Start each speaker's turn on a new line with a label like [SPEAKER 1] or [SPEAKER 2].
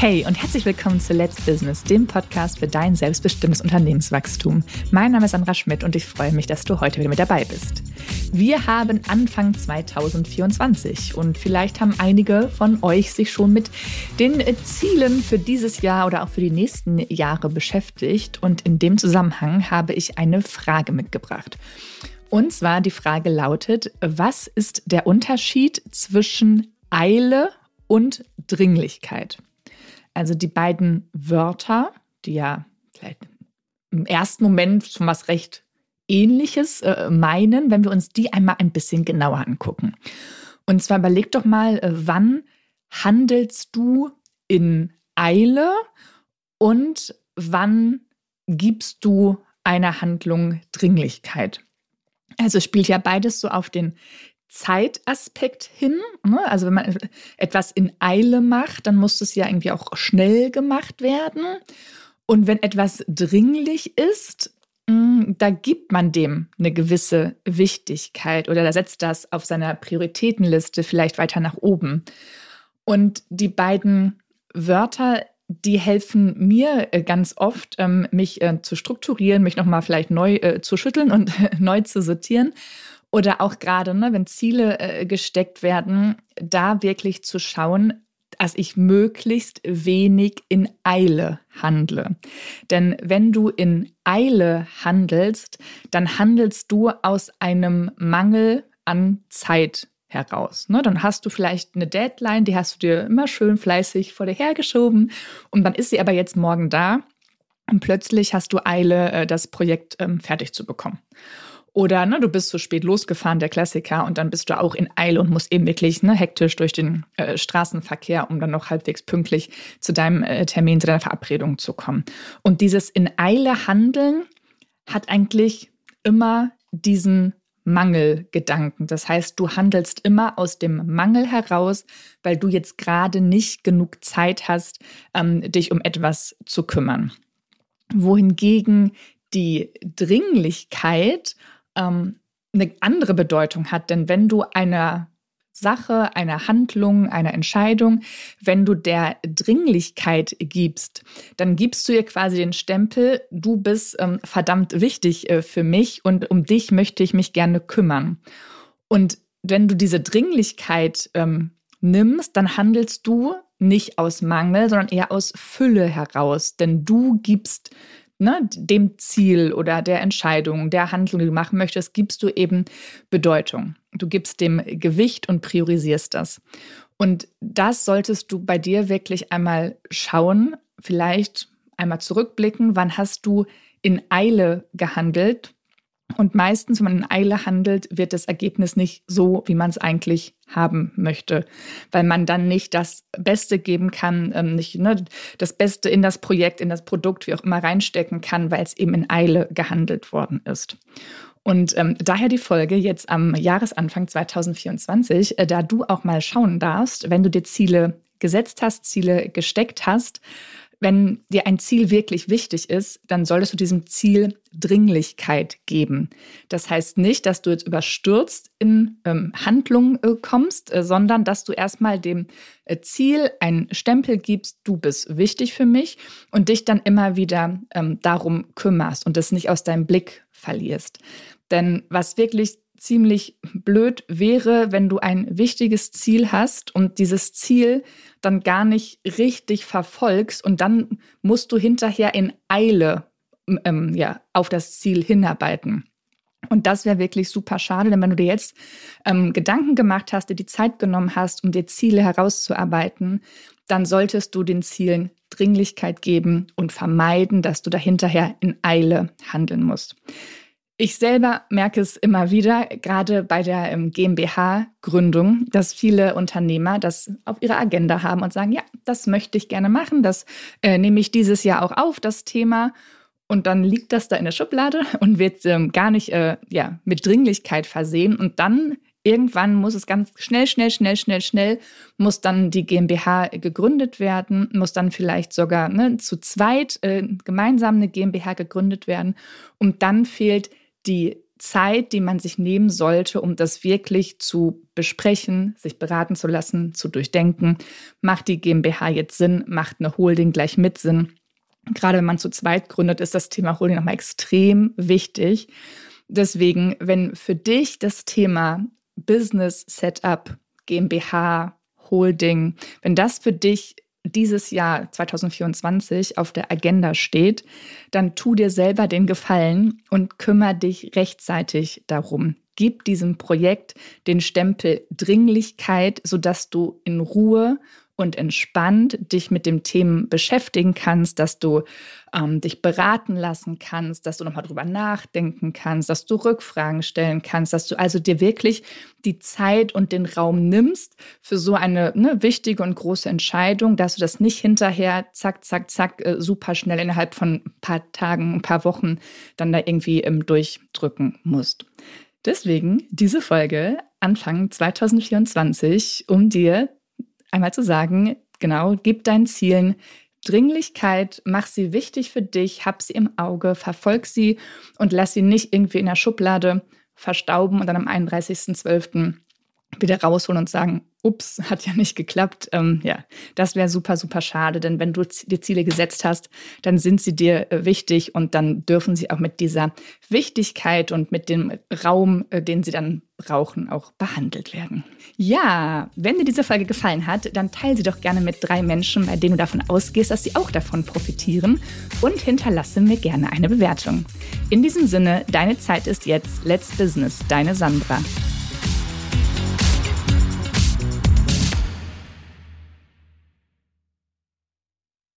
[SPEAKER 1] Hey und herzlich willkommen zu Let's Business, dem Podcast für dein selbstbestimmtes Unternehmenswachstum. Mein Name ist Sandra Schmidt und ich freue mich, dass du heute wieder mit dabei bist. Wir haben Anfang 2024 und vielleicht haben einige von euch sich schon mit den Zielen für dieses Jahr oder auch für die nächsten Jahre beschäftigt und in dem Zusammenhang habe ich eine Frage mitgebracht. Und zwar die Frage lautet, was ist der Unterschied zwischen Eile und Dringlichkeit? Also die beiden Wörter, die ja vielleicht im ersten Moment schon was recht Ähnliches äh, meinen, wenn wir uns die einmal ein bisschen genauer angucken. Und zwar überleg doch mal, äh, wann handelst du in Eile und wann gibst du einer Handlung Dringlichkeit? Also spielt ja beides so auf den Zeitaspekt hin. Ne? Also wenn man etwas in Eile macht, dann muss es ja irgendwie auch schnell gemacht werden. Und wenn etwas dringlich ist, mm, da gibt man dem eine gewisse Wichtigkeit oder da setzt das auf seiner Prioritätenliste vielleicht weiter nach oben. Und die beiden Wörter, die helfen mir äh, ganz oft, ähm, mich äh, zu strukturieren, mich nochmal vielleicht neu äh, zu schütteln und neu zu sortieren. Oder auch gerade, ne, wenn Ziele äh, gesteckt werden, da wirklich zu schauen, dass ich möglichst wenig in Eile handle. Denn wenn du in Eile handelst, dann handelst du aus einem Mangel an Zeit heraus. Ne? Dann hast du vielleicht eine Deadline, die hast du dir immer schön fleißig vor dir hergeschoben und dann ist sie aber jetzt morgen da und plötzlich hast du Eile, äh, das Projekt ähm, fertig zu bekommen. Oder ne, du bist zu spät losgefahren, der Klassiker, und dann bist du auch in Eile und musst eben wirklich ne, hektisch durch den äh, Straßenverkehr, um dann noch halbwegs pünktlich zu deinem äh, Termin, zu deiner Verabredung zu kommen. Und dieses in Eile handeln hat eigentlich immer diesen Mangelgedanken. Das heißt, du handelst immer aus dem Mangel heraus, weil du jetzt gerade nicht genug Zeit hast, ähm, dich um etwas zu kümmern. Wohingegen die Dringlichkeit ähm, eine andere Bedeutung hat. Denn wenn du einer Sache, einer Handlung, einer Entscheidung, wenn du der Dringlichkeit gibst, dann gibst du ihr quasi den Stempel, du bist ähm, verdammt wichtig äh, für mich und um dich möchte ich mich gerne kümmern. Und wenn du diese Dringlichkeit ähm, nimmst, dann handelst du nicht aus Mangel, sondern eher aus Fülle heraus, denn du gibst ne, dem Ziel oder der Entscheidung, der Handlung, die du machen möchtest, gibst du eben Bedeutung. Du gibst dem Gewicht und priorisierst das. Und das solltest du bei dir wirklich einmal schauen, vielleicht einmal zurückblicken, wann hast du in Eile gehandelt und meistens, wenn man in Eile handelt, wird das Ergebnis nicht so, wie man es eigentlich haben möchte, weil man dann nicht das Beste geben kann, ähm, nicht ne, das Beste in das Projekt, in das Produkt, wie auch immer reinstecken kann, weil es eben in Eile gehandelt worden ist. Und ähm, daher die Folge jetzt am Jahresanfang 2024, äh, da du auch mal schauen darfst, wenn du dir Ziele gesetzt hast, Ziele gesteckt hast, wenn dir ein Ziel wirklich wichtig ist, dann solltest du diesem Ziel Dringlichkeit geben. Das heißt nicht, dass du jetzt überstürzt in ähm, Handlungen äh, kommst, äh, sondern dass du erstmal dem äh, Ziel einen Stempel gibst, du bist wichtig für mich und dich dann immer wieder ähm, darum kümmerst und das nicht aus deinem Blick verlierst. Denn was wirklich ziemlich blöd wäre, wenn du ein wichtiges Ziel hast und dieses Ziel dann gar nicht richtig verfolgst und dann musst du hinterher in Eile ähm, ja, auf das Ziel hinarbeiten. Und das wäre wirklich super schade, denn wenn du dir jetzt ähm, Gedanken gemacht hast, dir die Zeit genommen hast, um dir Ziele herauszuarbeiten, dann solltest du den Zielen Dringlichkeit geben und vermeiden, dass du dahinterher in Eile handeln musst. Ich selber merke es immer wieder, gerade bei der ähm, GmbH-Gründung, dass viele Unternehmer das auf ihrer Agenda haben und sagen, ja, das möchte ich gerne machen, das äh, nehme ich dieses Jahr auch auf, das Thema. Und dann liegt das da in der Schublade und wird ähm, gar nicht äh, ja, mit Dringlichkeit versehen. Und dann irgendwann muss es ganz schnell, schnell, schnell, schnell, schnell, muss dann die GmbH gegründet werden, muss dann vielleicht sogar ne, zu zweit äh, gemeinsam eine GmbH gegründet werden. Und dann fehlt die Zeit, die man sich nehmen sollte, um das wirklich zu besprechen, sich beraten zu lassen, zu durchdenken. Macht die GmbH jetzt Sinn? Macht eine Holding gleich mit Sinn? Gerade wenn man zu zweit gründet, ist das Thema Holding nochmal extrem wichtig. Deswegen, wenn für dich das Thema Business Setup, GmbH, Holding, wenn das für dich dieses Jahr 2024 auf der Agenda steht, dann tu dir selber den Gefallen und kümmere dich rechtzeitig darum. Gib diesem Projekt den Stempel Dringlichkeit, sodass du in Ruhe und entspannt dich mit dem Themen beschäftigen kannst, dass du ähm, dich beraten lassen kannst, dass du nochmal drüber nachdenken kannst, dass du Rückfragen stellen kannst, dass du also dir wirklich die Zeit und den Raum nimmst für so eine ne, wichtige und große Entscheidung, dass du das nicht hinterher zack, zack, zack, äh, super schnell innerhalb von ein paar Tagen, ein paar Wochen dann da irgendwie ähm, durchdrücken musst. Deswegen diese Folge Anfang 2024, um dir einmal zu sagen, genau, gib deinen Zielen Dringlichkeit, mach sie wichtig für dich, hab sie im Auge, verfolg sie und lass sie nicht irgendwie in der Schublade verstauben und dann am 31.12. wieder rausholen und sagen, ups, hat ja nicht geklappt. Ähm, ja, das wäre super, super schade, denn wenn du dir Ziele gesetzt hast, dann sind sie dir äh, wichtig und dann dürfen sie auch mit dieser Wichtigkeit und mit dem Raum, äh, den sie dann brauchen, auch behandelt werden. Ja, wenn dir diese Folge gefallen hat, dann teile sie doch gerne mit drei Menschen, bei denen du davon ausgehst, dass sie auch davon profitieren und hinterlasse mir gerne eine Bewertung. In diesem Sinne, deine Zeit ist jetzt. Let's Business, deine Sandra.